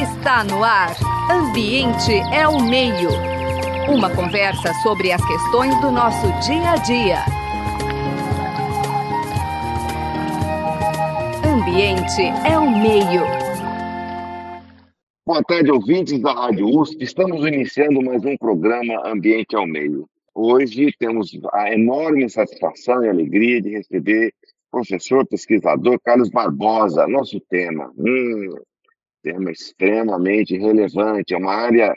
Está no ar. Ambiente é o meio. Uma conversa sobre as questões do nosso dia a dia. Ambiente é o meio. Boa tarde, ouvintes da Rádio USP. Estamos iniciando mais um programa Ambiente ao Meio. Hoje temos a enorme satisfação e alegria de receber o professor pesquisador Carlos Barbosa. Nosso tema, hum, tema extremamente relevante, é uma área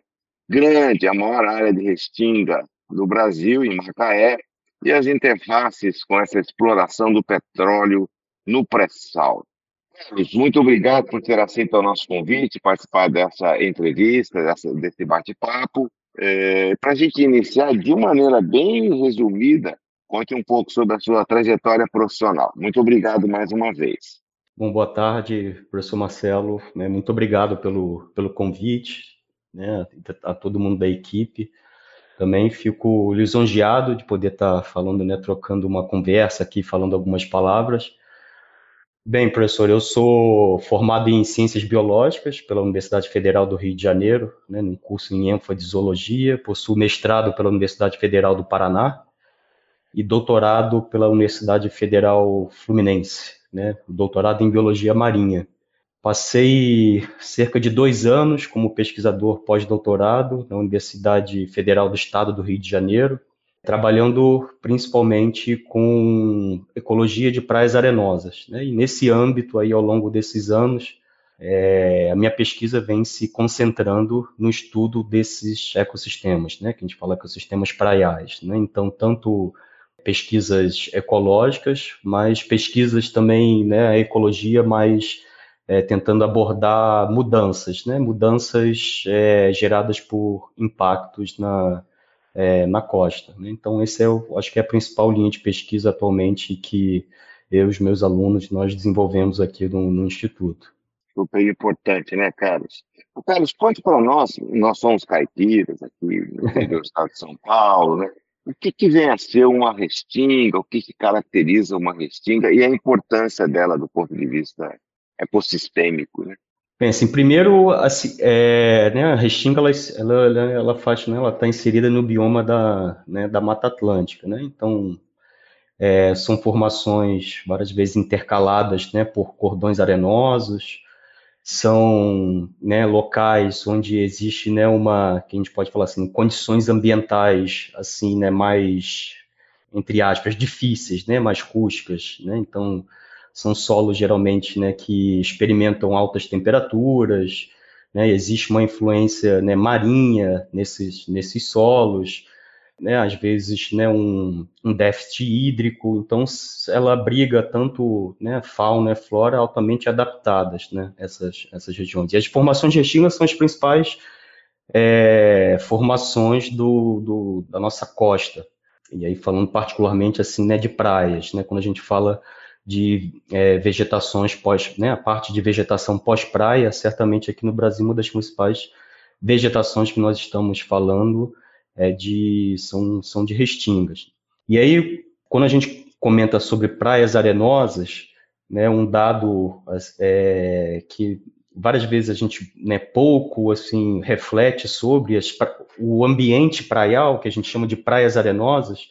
grande, a maior área de restinga do Brasil, em Macaé, e as interfaces com essa exploração do petróleo no pré-sal. Carlos, muito obrigado por ter aceito o nosso convite, participar dessa entrevista, dessa, desse bate-papo. É, Para a gente iniciar de maneira bem resumida, conte um pouco sobre a sua trajetória profissional. Muito obrigado mais uma vez. Bom, boa tarde, professor Marcelo. Né, muito obrigado pelo, pelo convite, né, a todo mundo da equipe. Também fico lisonjeado de poder estar falando, né, trocando uma conversa aqui, falando algumas palavras. Bem, professor, eu sou formado em Ciências Biológicas pela Universidade Federal do Rio de Janeiro, né, num curso em ênfase de Zoologia, possuo mestrado pela Universidade Federal do Paraná e doutorado pela Universidade Federal Fluminense, né, doutorado em Biologia Marinha. Passei cerca de dois anos como pesquisador pós-doutorado na Universidade Federal do Estado do Rio de Janeiro, trabalhando principalmente com ecologia de praias arenosas. Né? E nesse âmbito, aí, ao longo desses anos, é, a minha pesquisa vem se concentrando no estudo desses ecossistemas, né? que a gente fala ecossistemas praiais. Né? Então, tanto pesquisas ecológicas, mas pesquisas também, né, a ecologia mais é, tentando abordar mudanças, né, mudanças é, geradas por impactos na, é, na costa. Né? Então, esse é, o, acho que é a principal linha de pesquisa atualmente que eu e os meus alunos nós desenvolvemos aqui no, no Instituto. Super importante, né, Carlos? O Carlos, conte para nós, nós somos caipiras aqui no estado de São Paulo, né? O que, que vem a ser uma restinga, o que, que caracteriza uma restinga? E a importância dela do ponto de vista ecossistêmico, né? Bem, assim, primeiro, assim, é, né, a restinga, ela, ela, ela faz, né, ela está inserida no bioma da, né, da Mata Atlântica, né, então é, são formações várias vezes intercaladas, né, por cordões arenosos, são né, locais onde existe né, uma, que a gente pode falar assim, condições ambientais assim, né, mais, entre aspas, difíceis, né, mais rústicas, né, então são solos geralmente né, que experimentam altas temperaturas, né, existe uma influência né, marinha nesses, nesses solos, né, às vezes né, um, um, déficit hídrico, então ela abriga tanto né, fauna e flora altamente adaptadas, né, essas, essas regiões. E as formações de restinga são as principais é, formações do, do, da nossa costa, e aí falando particularmente assim, né, de praias, né, quando a gente fala de é, vegetações pós, né, a parte de vegetação pós-praia, certamente aqui no Brasil uma das principais vegetações que nós estamos falando é de, são, são de restingas. E aí, quando a gente comenta sobre praias arenosas, né, um dado é, que várias vezes a gente né, pouco assim reflete sobre as, o ambiente praial, que a gente chama de praias arenosas,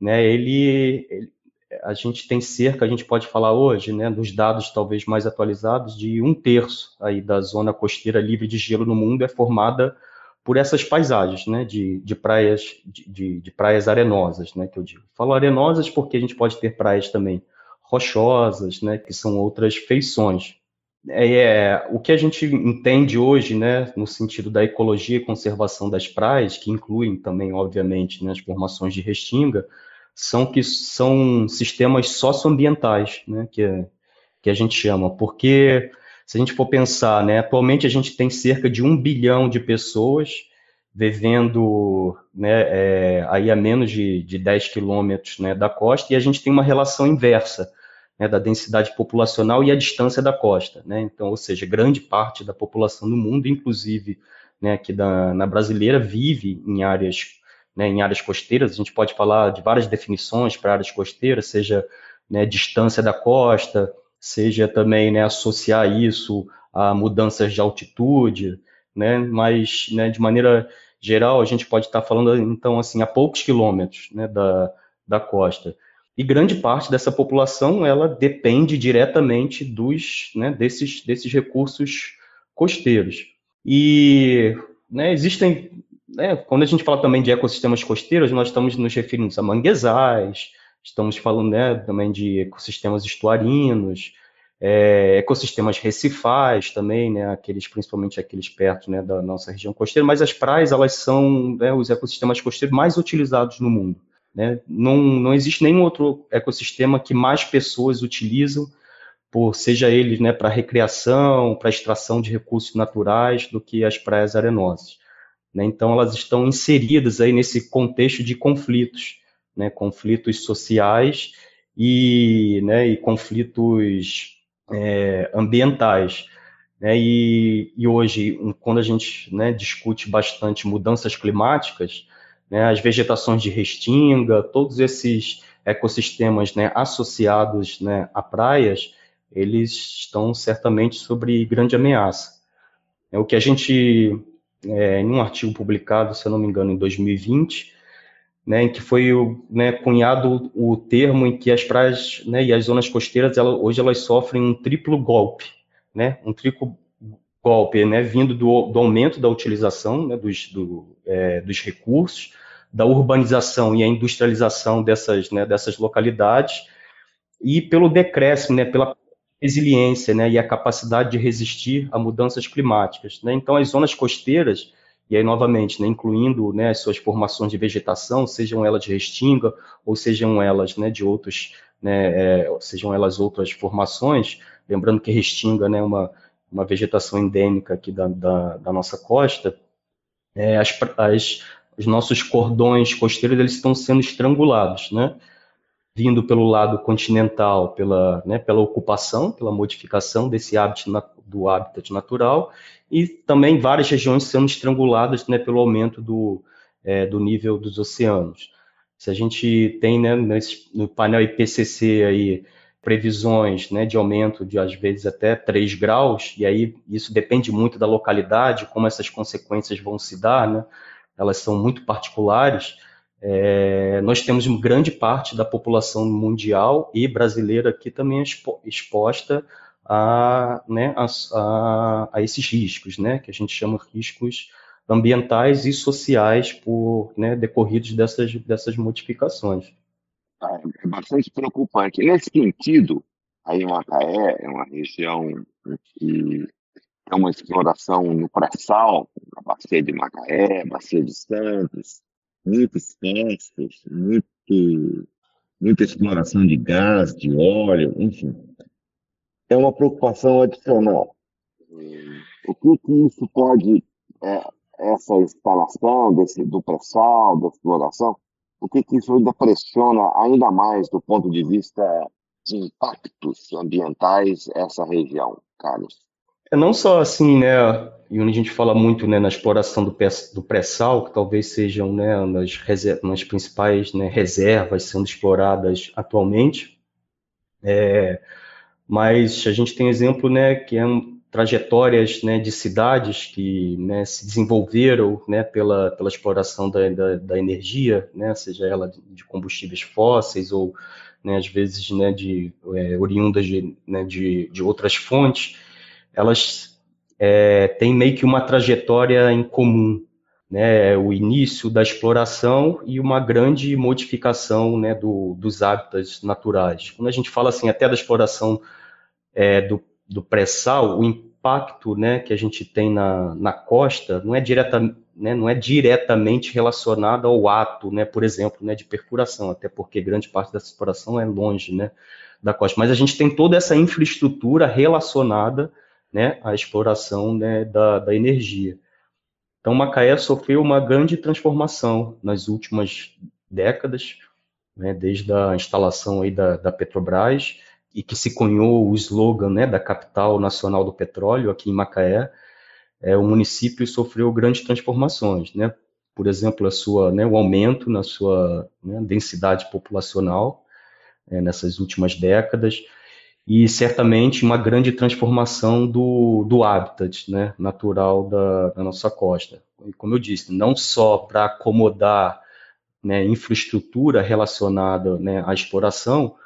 né, ele, ele, a gente tem cerca, a gente pode falar hoje, né, dos dados talvez mais atualizados, de um terço aí da zona costeira livre de gelo no mundo é formada por essas paisagens, né, de, de praias de, de, praias arenosas, né, que eu digo. Falo arenosas porque a gente pode ter praias também rochosas, né, que são outras feições. É, é, o que a gente entende hoje, né, no sentido da ecologia e conservação das praias, que incluem também, obviamente, né, as formações de restinga, são que são sistemas socioambientais, né, que, que a gente chama, porque se a gente for pensar, né, atualmente a gente tem cerca de um bilhão de pessoas vivendo né, é, aí a menos de, de 10 quilômetros né, da costa, e a gente tem uma relação inversa né, da densidade populacional e a distância da costa. Né? Então, ou seja, grande parte da população do mundo, inclusive né, aqui da, na brasileira, vive em áreas, né, em áreas costeiras. A gente pode falar de várias definições para áreas costeiras, seja né, distância da costa, seja também né, associar isso a mudanças de altitude, né? Mas, né, de maneira geral, a gente pode estar falando, então, assim, a poucos quilômetros né, da, da costa. E grande parte dessa população, ela depende diretamente dos, né, desses, desses recursos costeiros. E né, existem, né, quando a gente fala também de ecossistemas costeiros, nós estamos nos referindo a manguezais, estamos falando né, também de ecossistemas estuarinos, é, ecossistemas recifais também, né, aqueles, principalmente aqueles perto né, da nossa região costeira, mas as praias elas são né, os ecossistemas costeiros mais utilizados no mundo. Né? Não, não existe nenhum outro ecossistema que mais pessoas utilizam, por seja ele né, para recreação, para extração de recursos naturais, do que as praias arenosas. Né? Então, elas estão inseridas aí nesse contexto de conflitos, né? conflitos sociais e, né, e conflitos é, ambientais. Né? E, e, hoje, quando a gente né, discute bastante mudanças climáticas, né, as vegetações de restinga, todos esses ecossistemas né, associados né, a praias, eles estão certamente sobre grande ameaça. É o que a gente, é, em um artigo publicado, se eu não me engano, em 2020, né, em que foi né, cunhado o termo em que as praias né, e as zonas costeiras elas, hoje elas sofrem um triplo golpe, né, um triplo golpe, né, vindo do, do aumento da utilização né, dos, do, é, dos recursos, da urbanização e a industrialização dessas, dessas localidades e pelo decréscimo, pela resiliência e a capacidade de resistir a mudanças climáticas. Então, as zonas costeiras e aí, novamente, né, incluindo né, as suas formações de vegetação, sejam elas de restinga ou sejam elas né, de outros, né, é, sejam elas outras formações, lembrando que restinga é né, uma, uma vegetação endêmica aqui da, da, da nossa costa, é, as, as, os nossos cordões costeiros eles estão sendo estrangulados, né? Vindo pelo lado continental, pela, né, pela ocupação, pela modificação desse hábito do habitat natural, e também várias regiões sendo estranguladas né, pelo aumento do, é, do nível dos oceanos. Se a gente tem né, nesse, no painel IPCC aí, previsões né, de aumento de às vezes até 3 graus, e aí isso depende muito da localidade, como essas consequências vão se dar, né, elas são muito particulares. É, nós temos grande parte da população mundial e brasileira aqui também exposta a, né, a, a, a, esses riscos, né, que a gente chama riscos ambientais e sociais por né, decorridos dessas, dessas modificações. É bastante preocupante. Nesse sentido, aí Macaé é uma região que é uma exploração no pré-sal, a bacia de Macaé, bacia de Santos, muitos postos, muito, muita exploração de gás, de óleo, enfim é uma preocupação adicional. O que, que isso pode, é, essa instalação desse, do pré-sal, da exploração, o que, que isso ainda pressiona ainda mais do ponto de vista de impactos ambientais essa região, Carlos? É não só assim, né, e onde a gente fala muito né, na exploração do pré-sal, que talvez sejam né, nas, nas principais né, reservas sendo exploradas atualmente, é, mas a gente tem exemplo, né, que é trajetórias né, de cidades que né, se desenvolveram né, pela, pela exploração da, da, da energia, né, seja ela de combustíveis fósseis ou né, às vezes né, de, é, oriundas de, de, de, outras fontes, elas é, têm meio que uma trajetória em comum, né, o início da exploração e uma grande modificação né, do, dos hábitats naturais. Quando a gente fala assim até da exploração é, do, do pré-sal, o impacto né, que a gente tem na, na costa não é, direta, né, não é diretamente relacionado ao ato, né, por exemplo, né, de perfuração, até porque grande parte dessa exploração é longe né, da costa. Mas a gente tem toda essa infraestrutura relacionada né, à exploração né, da, da energia. Então, Macaé sofreu uma grande transformação nas últimas décadas, né, desde a instalação aí da, da, Petrobras, e que se cunhou o slogan né, da capital nacional do petróleo, aqui em Macaé, é, o município sofreu grandes transformações. Né? Por exemplo, a sua, né, o aumento na sua né, densidade populacional é, nessas últimas décadas, e certamente uma grande transformação do, do habitat né, natural da, da nossa costa. E como eu disse, não só para acomodar né, infraestrutura relacionada né, à exploração,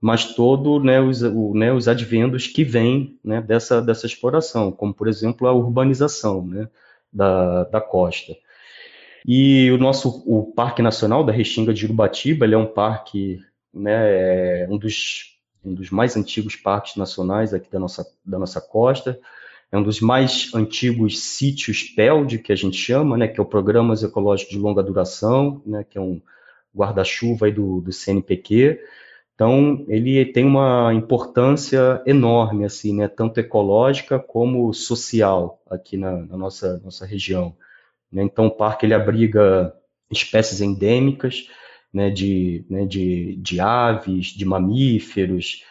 mas todo né, os, né, os advendos que vêm né, dessa, dessa exploração, como por exemplo a urbanização né, da, da costa. E o nosso o Parque Nacional da Restinga de Urubatiba, ele é um parque, né, é um dos um dos mais antigos parques nacionais aqui da nossa, da nossa costa, é um dos mais antigos sítios PELD, que a gente chama, né, que é o Programas Ecológicos de Longa Duração, né, que é um guarda-chuva do, do CNPq. Então, ele tem uma importância enorme, assim, né, tanto ecológica como social aqui na, na nossa, nossa região. Né. Então, o parque ele abriga espécies endêmicas, né, de, né, de, de aves, de mamíferos,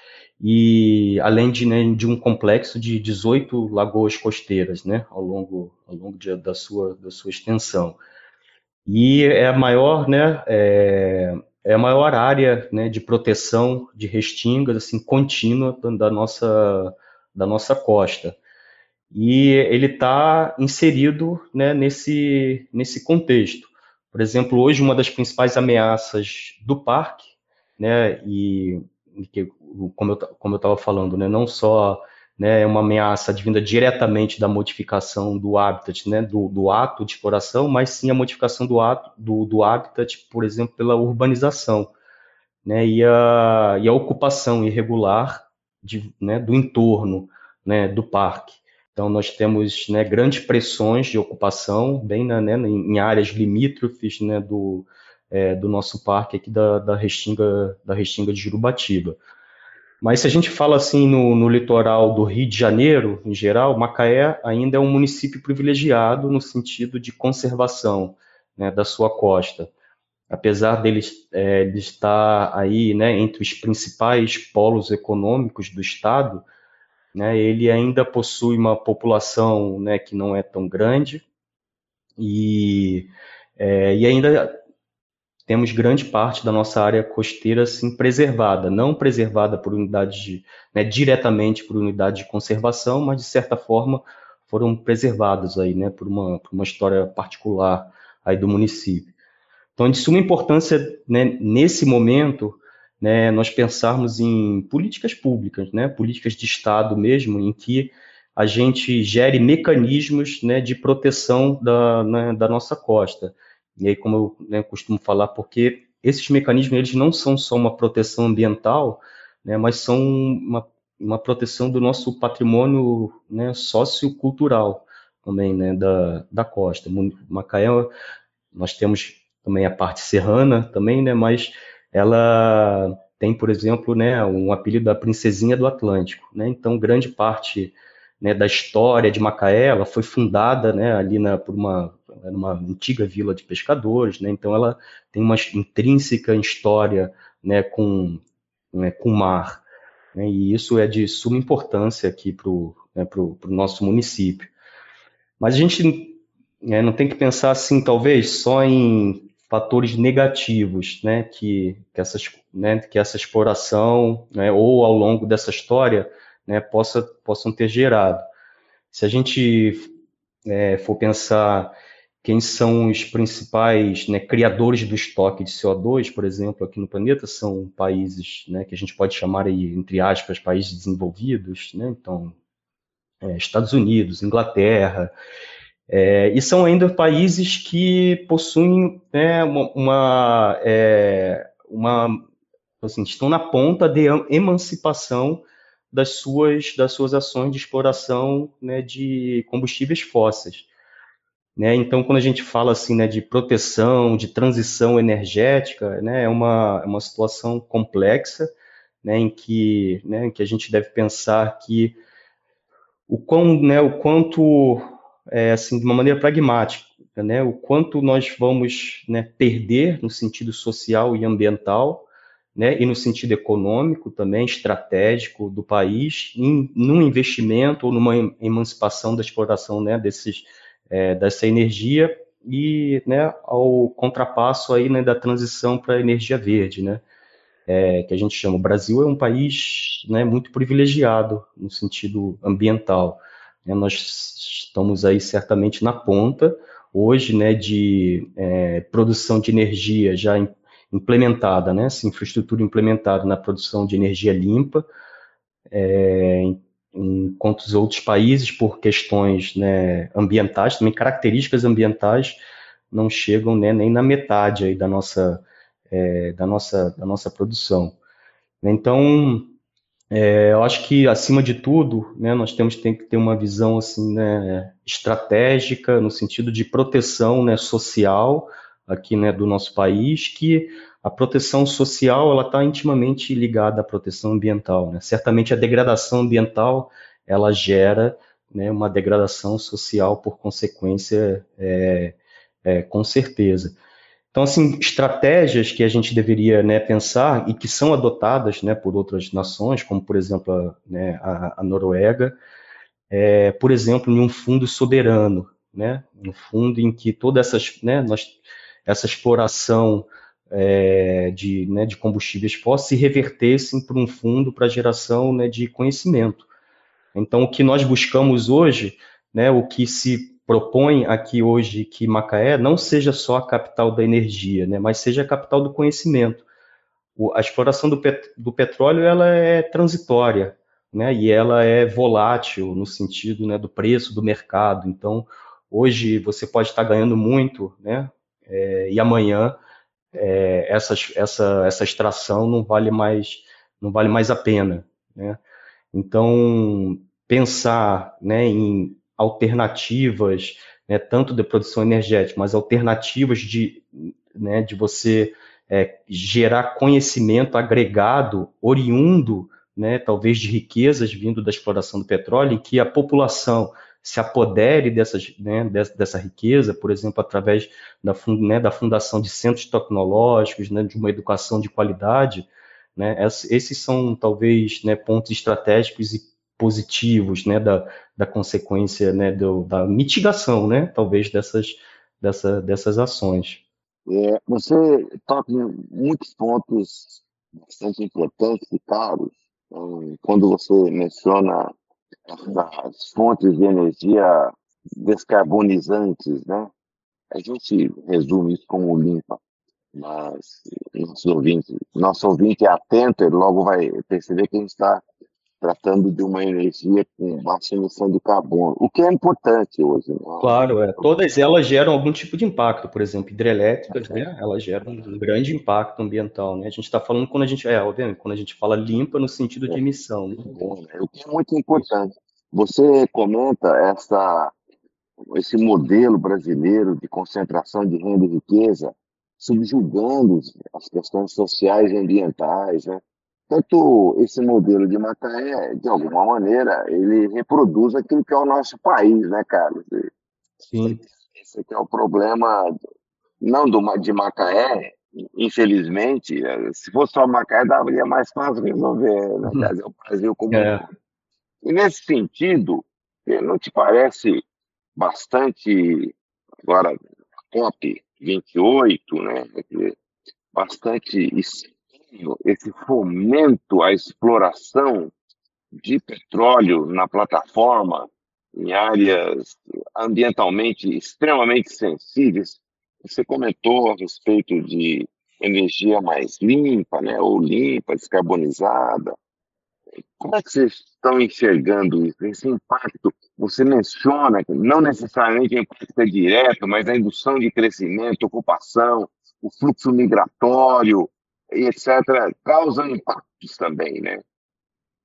e além de, né, de um complexo de 18 lagoas costeiras né, ao longo, ao longo de, da, sua, da sua extensão. E é a maior, né, é, é a maior área né, de proteção de restingas assim, contínua da nossa, da nossa costa. E ele está inserido né, nesse, nesse contexto. Por exemplo, hoje uma das principais ameaças do parque, né, e que, como eu estava falando, né, não só né, é uma ameaça advinda diretamente da modificação do habitat, né, do, do ato de exploração, mas sim a modificação do ato do, do habitat, por exemplo, pela urbanização, né, e a, e a ocupação irregular de, né, do entorno né, do parque. Então, nós temos né, grandes pressões de ocupação, bem né, em áreas limítrofes né, do, é, do nosso parque aqui da, da, Restinga, da Restinga de Jurubatiba. Mas se a gente fala assim no, no, litoral do Rio de Janeiro, em geral, Macaé ainda é um município privilegiado no sentido de conservação né, da sua costa. Apesar dele, é, de estar aí né, entre os principais polos econômicos do estado, né, ele ainda possui uma população né, que não é tão grande. E, é, e ainda temos grande parte da nossa área costeira assim, preservada, não preservada por unidades de, né, diretamente por unidade de conservação, mas de certa forma foram preservadas aí, né, por uma, por uma história particular aí do município. Então, de suma importância né, nesse momento né, nós pensarmos em políticas públicas, né, políticas de Estado mesmo, em que a gente gere mecanismos né, de proteção da, né, da nossa costa. E aí, como eu né, costumo falar, porque esses mecanismos eles não são só uma proteção ambiental, né, mas são uma, uma proteção do nosso patrimônio né, sociocultural também né, da, da costa. Macaé, nós temos também a parte serrana também, né, mas ela tem, por exemplo, né, um apelido da princesinha do Atlântico. Né? Então, grande parte né, da história de Macaé ela foi fundada né, ali na, por uma, uma antiga vila de pescadores. Né? Então, ela tem uma intrínseca história né, com, né, com o mar. Né? E isso é de suma importância aqui para o né, nosso município. Mas a gente né, não tem que pensar assim, talvez, só em fatores negativos né, que, que, essas, né, que essa exploração né, ou ao longo dessa história né, possa, possam ter gerado. Se a gente é, for pensar quem são os principais né, criadores do estoque de CO2, por exemplo, aqui no planeta, são países né, que a gente pode chamar aí, entre aspas, países desenvolvidos, né, então, é, Estados Unidos, Inglaterra, é, e são ainda países que possuem né, uma, uma, é, uma assim, estão na ponta de emancipação das suas, das suas ações de exploração né, de combustíveis fósseis. Né? Então, quando a gente fala assim, né, de proteção, de transição energética, né, é uma, é uma situação complexa né, em, que, né, em que a gente deve pensar que o, quão, né, o quanto é, assim, de uma maneira pragmática, né, o quanto nós vamos né, perder no sentido social e ambiental, né, e no sentido econômico também, estratégico do país, em, num investimento ou numa emancipação da exploração né, desses, é, dessa energia e né, ao contrapasso aí, né, da transição para a energia verde. Né. é, que a gente chama. O Brasil é um país né, muito privilegiado no sentido ambiental. Né? Nós estamos aí certamente na ponta hoje né, de é, produção de energia já implementada, né, essa infraestrutura implementada na produção de energia limpa, é, enquanto os outros países, por questões né, ambientais, também características ambientais, não chegam né, nem na metade aí da nossa, é, da nossa, da nossa produção. Então, é, eu acho que, acima de tudo, né, nós temos tem que ter uma visão assim, né, estratégica, no sentido de proteção né, social aqui né, do nosso país, que a proteção social ela está intimamente ligada à proteção ambiental. Né? Certamente a degradação ambiental ela gera né, uma degradação social por consequência, é, é, com certeza. Então, assim, estratégias que a gente deveria né, pensar e que são adotadas né, por outras nações, como, por exemplo, a, né, a, a Noruega, é, por exemplo, em um fundo soberano, né, um fundo em que toda essas, né, nós, essa exploração é, de, né, de combustíveis fósseis se revertessem para um fundo para geração né, de conhecimento. Então, o que nós buscamos hoje, né, o que se propõe aqui hoje que Macaé não seja só a capital da energia, né, mas seja a capital do conhecimento. O, a exploração do, pet, do, petróleo ela é transitória, né, e ela é volátil no sentido né, do preço do mercado. Então, hoje você pode estar ganhando muito, né, é, e amanhã é, essa, essa, extração não vale mais não vale mais a pena, né? Então pensar, né, em alternativas, né, tanto de produção energética, mas alternativas de, né, de você é, gerar conhecimento agregado, oriundo, né, talvez de riquezas vindo da exploração do petróleo, em que a população se apodere dessas, né, dessa, dessa, riqueza, por exemplo, através da, né, da fundação de centros tecnológicos, né, de uma educação de qualidade, né, esses são talvez né, pontos estratégicos e positivos né, da, da consequência né, do, da mitigação, né, talvez dessas, dessa, dessas ações. É, você toca em muitos pontos bastante importantes e caros então, quando você menciona as fontes de energia descarbonizantes, né? A gente resume isso como limpa, mas nosso ouvinte, nosso ouvinte é atento, ele logo vai perceber que a gente está tratando de uma energia com baixa emissão de carbono, o que é importante hoje. Né? Claro, é. todas elas geram algum tipo de impacto, por exemplo, hidrelétricas, né? elas geram um grande impacto ambiental. Né? A gente está falando quando a gente, é, obviamente, quando a gente fala limpa no sentido de é. emissão. Né? O que é muito importante. Você comenta essa, esse modelo brasileiro de concentração de renda e riqueza subjugando as questões sociais e ambientais, né? Tanto esse modelo de Macaé, de alguma maneira, ele reproduz aquilo que é o nosso país, né, Carlos? Sim. Esse aqui é o problema, não do, de Macaé, infelizmente, se fosse só Macaé, daria mais fácil resolver, né? Uhum. É o Brasil como é. E nesse sentido, não te parece bastante, agora, COP 28, né? Bastante esse fomento à exploração de petróleo na plataforma em áreas ambientalmente extremamente sensíveis. Você comentou a respeito de energia mais limpa, né, ou limpa, descarbonizada. Como é que vocês estão enxergando isso? Esse impacto, você menciona, não necessariamente o impacto é direto, mas a indução de crescimento, ocupação, o fluxo migratório, etc., causam impactos também, né?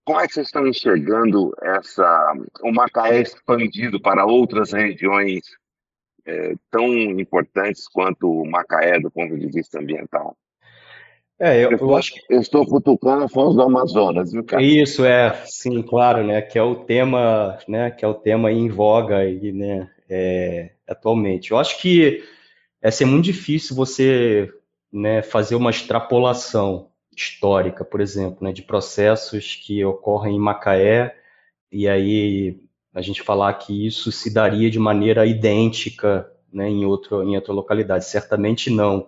Como é que vocês estão enxergando essa, o Macaé expandido para outras regiões é, tão importantes quanto o Macaé do ponto de vista ambiental? É, eu, eu, acho que... eu estou cutucando a Foz do Amazonas, viu, cara? Isso, é, sim, claro, né, que é o tema, né, que é o tema em voga aí, né, é, atualmente. Eu acho que é ser muito difícil você né, fazer uma extrapolação histórica, por exemplo, né, de processos que ocorrem em Macaé e aí a gente falar que isso se daria de maneira idêntica né, em, outro, em outra localidade. Certamente não.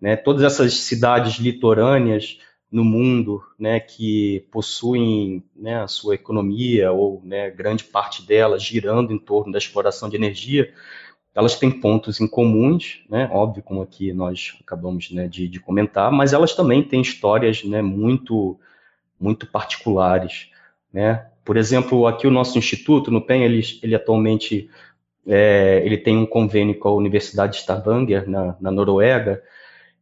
Né? Todas essas cidades litorâneas no mundo, né, que possuem né, a sua economia ou né, grande parte dela girando em torno da exploração de energia, elas têm pontos em comuns, né, óbvio, como aqui nós acabamos né, de, de, comentar, mas elas também têm histórias né, muito, muito particulares. Né? Por exemplo, aqui o nosso instituto, no PEN, ele, ele atualmente é, ele tem um convênio com a Universidade de Stavanger, na, na Noruega,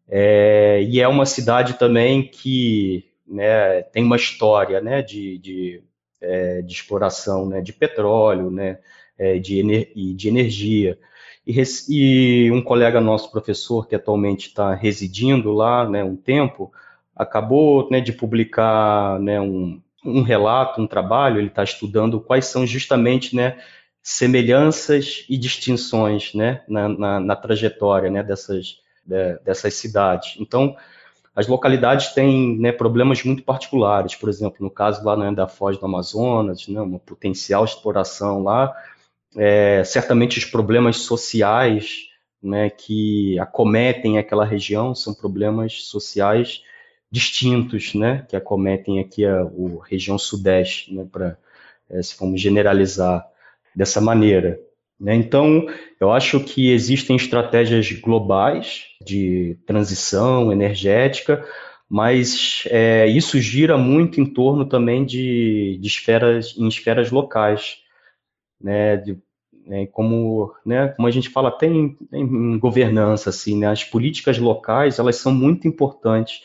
é, e é uma cidade também que né, tem uma história né, de, de, é, de exploração né, de petróleo né, é, de, ener de energia. E, e, um colega nosso, professor, que atualmente está residindo lá né, um tempo, acabou né, de publicar né, um, um relato, um trabalho, ele está estudando quais são justamente né, semelhanças e distinções né, na, na, na trajetória né, dessas, de, dessas cidades. Então, as localidades têm né, problemas muito particulares, por exemplo, no caso lá né, da Foz do Amazonas, né, uma potencial exploração lá, é, certamente os problemas sociais né, que acometem aquela região são problemas sociais distintos, né, que acometem aqui a, a região sudeste, né, para é, se formos generalizar dessa maneira. Né? Então, eu acho que existem estratégias globais de transição energética, mas é, isso gira muito em torno também de, de esferas, em esferas locais, né? De, né, como, né, como a gente fala até em, em governança, assim, né, as políticas locais elas são muito importantes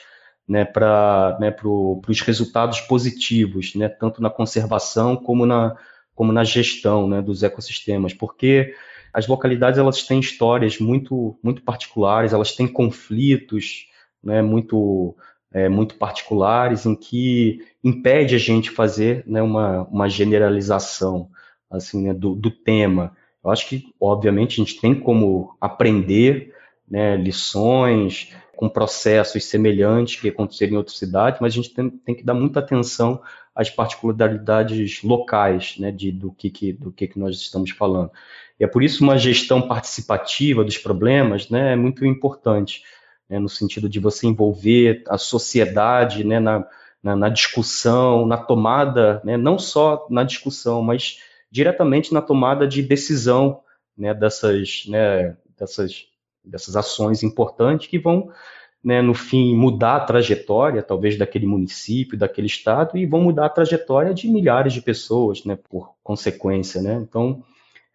né, para né, pro, os resultados positivos, né, tanto na conservação como na, como na gestão né, dos ecossistemas, porque as localidades elas têm histórias muito, muito particulares, elas têm conflitos né, muito, é, muito particulares em que impede a gente fazer né, uma, uma generalização assim, né, do, do tema. Eu acho que, obviamente, a gente tem como aprender né, lições com processos semelhantes que aconteceram em outras cidades, mas a gente tem, tem que dar muita atenção as particularidades locais né, de, do, que, que, do que, que nós estamos falando. E é por isso uma gestão participativa dos problemas né, é muito importante, né, no sentido de você envolver a sociedade né, na, na, na, discussão, na tomada, né, não só na discussão, mas diretamente na tomada de decisão né, dessas, né, dessas, dessas ações importantes que vão né, no fim, mudar a trajetória, talvez, daquele município, daquele estado, e vão mudar a trajetória de milhares de pessoas, né, por consequência, né? Então,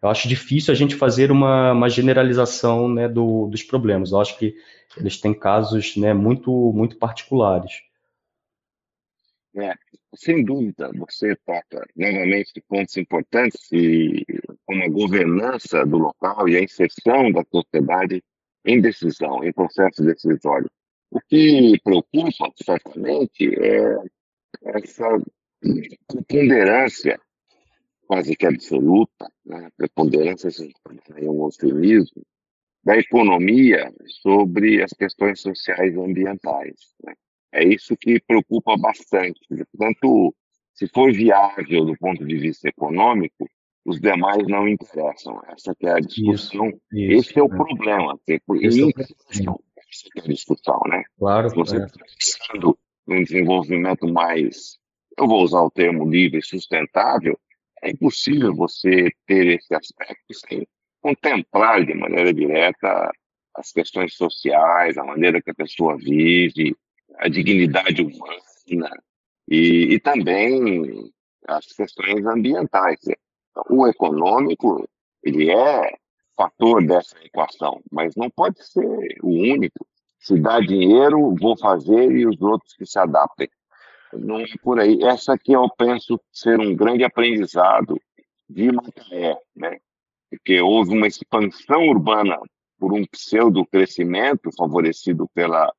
eu acho difícil a gente fazer uma, uma generalização, né, do, dos problemas. Eu acho que eles têm casos, né, muito, muito particulares. É, sem dúvida, você toca novamente pontos importantes e como a governança do local e a inserção da sociedade em decisão, em processo decisório. O que preocupa, certamente, é essa preponderância quase que absoluta, né? preponderância, é um eufemismo, da economia sobre as questões sociais e ambientais. Né? É isso que preocupa bastante. Portanto, se for viável do ponto de vista econômico, os demais não interessam. Essa é a discussão. Isso, isso, Esse é o né? problema. Esse é o problema. Essa é a discussão, né? Claro. Se você está é. pensando num desenvolvimento mais, eu vou usar o termo livre e sustentável, é impossível você ter esse aspecto sem contemplar de maneira direta as questões sociais, a maneira que a pessoa vive, a dignidade humana e, e também as questões ambientais. O econômico, ele é fator dessa equação, mas não pode ser o único. Se dá dinheiro, vou fazer e os outros que se adaptem. Não é por aí. Essa aqui eu penso ser um grande aprendizado de Macaé, né? Porque houve uma expansão urbana por um pseudo crescimento favorecido pela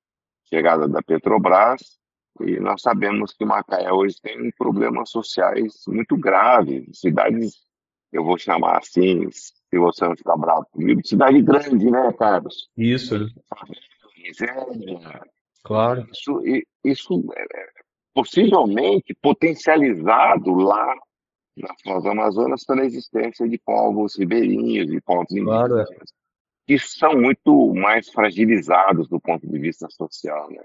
chegada da Petrobras, e nós sabemos que Macaé hoje tem problemas sociais muito graves, cidades eu vou chamar assim, se você não ficar bravo comigo, cidade grande, né, Carlos? Isso. Miséria. Claro. Isso, isso é, é possivelmente potencializado lá nas Amazonas pela existência de povos ribeirinhos e povos claro, indígenas, é. Que são muito mais fragilizados do ponto de vista social, né?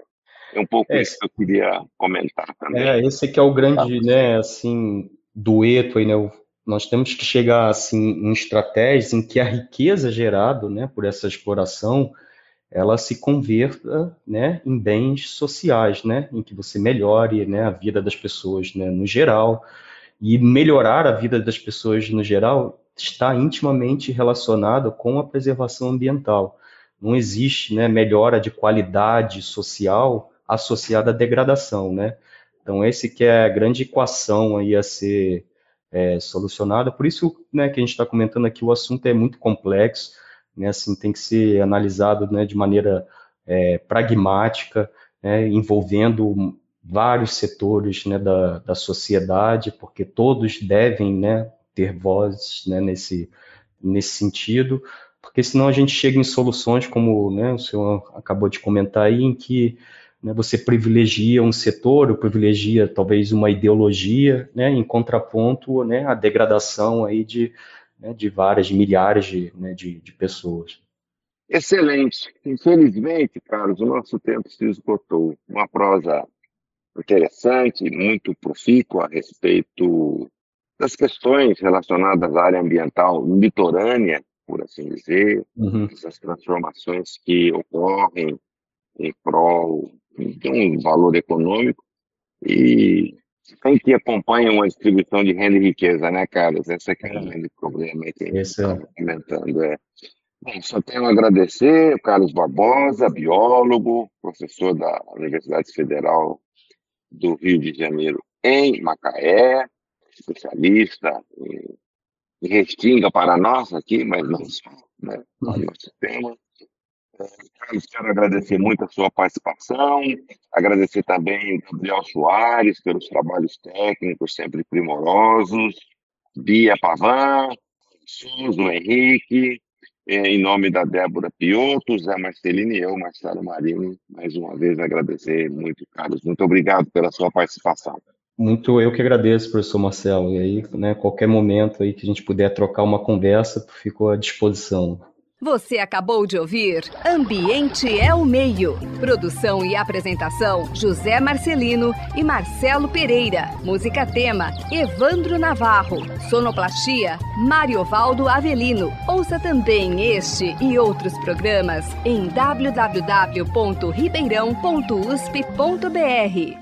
É um pouco é, isso que eu queria comentar também. É, esse que é o grande, tá. né, assim, dueto aí, né? Nós temos que chegar, assim, em estratégias em que a riqueza gerada, né, por essa exploração, ela se converta, né, em bens sociais, né, em que você melhore, né, a vida das pessoas, né, no geral, e melhorar a vida das pessoas no geral está intimamente relacionado com a preservação ambiental. Não existe, né, melhora de qualidade social associada à degradação, né? Então, esse que é a grande equação aí a ser é, solucionada. Por isso, né, que a gente está comentando aqui, o assunto é muito complexo, né, assim, tem que ser analisado, né, de maneira é, pragmática, né, envolvendo vários setores, né, da, da sociedade, porque todos devem, né, ter vozes, né, nesse, nesse sentido, porque senão a gente chega em soluções como né, o senhor acabou de comentar aí, em que né, você privilegia um setor, ou privilegia talvez uma ideologia, né, em contraponto né, à degradação aí de, né, de várias, milhares de, né, de, de pessoas. Excelente. Infelizmente, Carlos, o nosso tempo se esgotou. Uma prosa interessante, muito profícua a respeito das questões relacionadas à área ambiental litorânea, por assim dizer, uhum. essas transformações que ocorrem em prol de um valor econômico e quem que acompanha uma distribuição de renda e riqueza, né, Carlos? Esse é, é o grande problema que a gente está é. comentando. É. Bom, só tenho a agradecer, Carlos Barbosa, biólogo, professor da Universidade Federal do Rio de Janeiro em Macaé, especialista em, em Restinga para nós aqui, mas não só, né, no nosso tema. Carlos, quero agradecer muito a sua participação, agradecer também Gabriel Soares pelos trabalhos técnicos sempre primorosos, Bia Pavan, Suzo Henrique, é, em nome da Débora Piotto, Zé Marcelino e eu, Marcelo Marinho, mais uma vez agradecer muito, Carlos. Muito obrigado pela sua participação. Muito eu que agradeço, professor Marcelo. E aí, né, qualquer momento aí que a gente puder trocar uma conversa, fico à disposição. Você acabou de ouvir Ambiente é o Meio. Produção e apresentação: José Marcelino e Marcelo Pereira. Música tema: Evandro Navarro. Sonoplastia: Mariovaldo Avelino. Ouça também este e outros programas em www.ribeirão.usp.br.